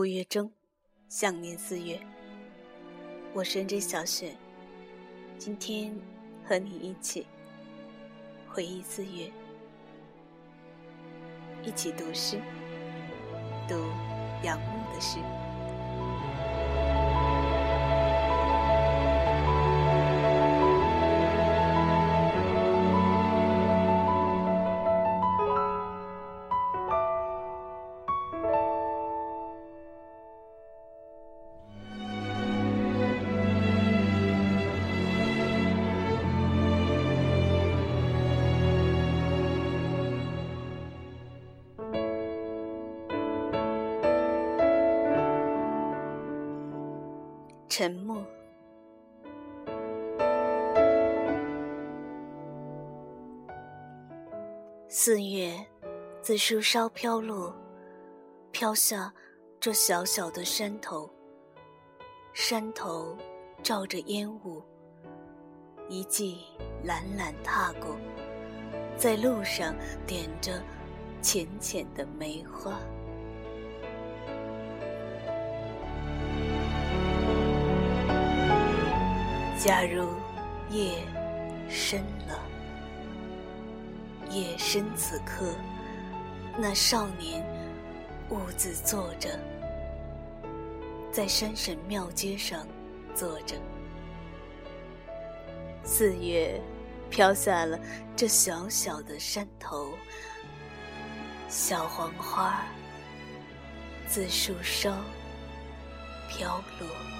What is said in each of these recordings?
五月中，想念四月。我是 N.J 小雪，今天和你一起回忆四月，一起读诗，读杨牧的诗。沉默。四月，自树梢飘落，飘下这小小的山头。山头罩着烟雾，一骑懒懒踏过，在路上点着浅浅的梅花。假如夜深了，夜深此刻，那少年兀自坐着，在山神庙街上坐着。四月飘下了这小小的山头，小黄花自树梢飘落。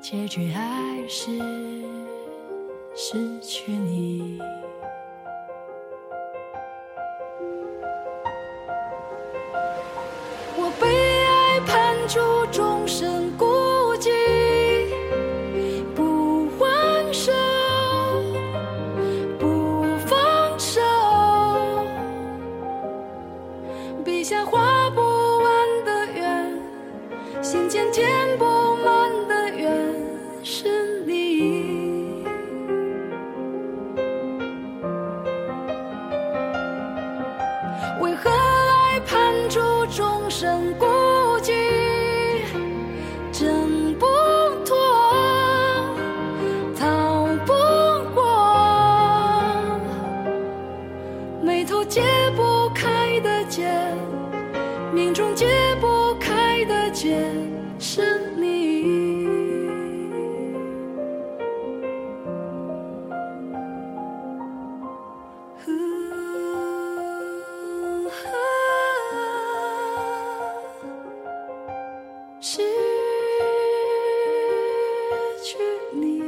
结局还是失去你。是你失去你。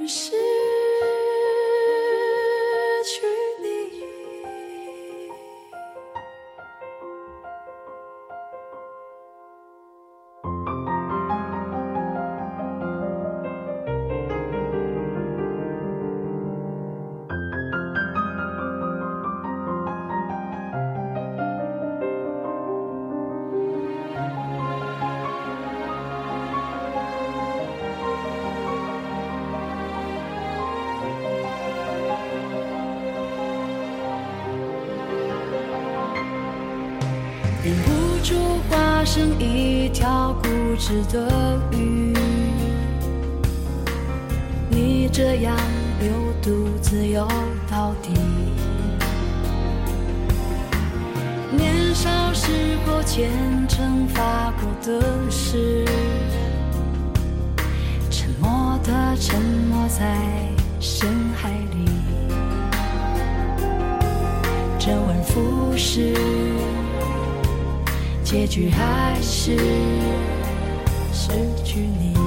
我是生一条固执的鱼。你这样流独自游到底。年少时候虔诚发过的誓，沉默的沉没在深海里。周而复始，结局还是失去你。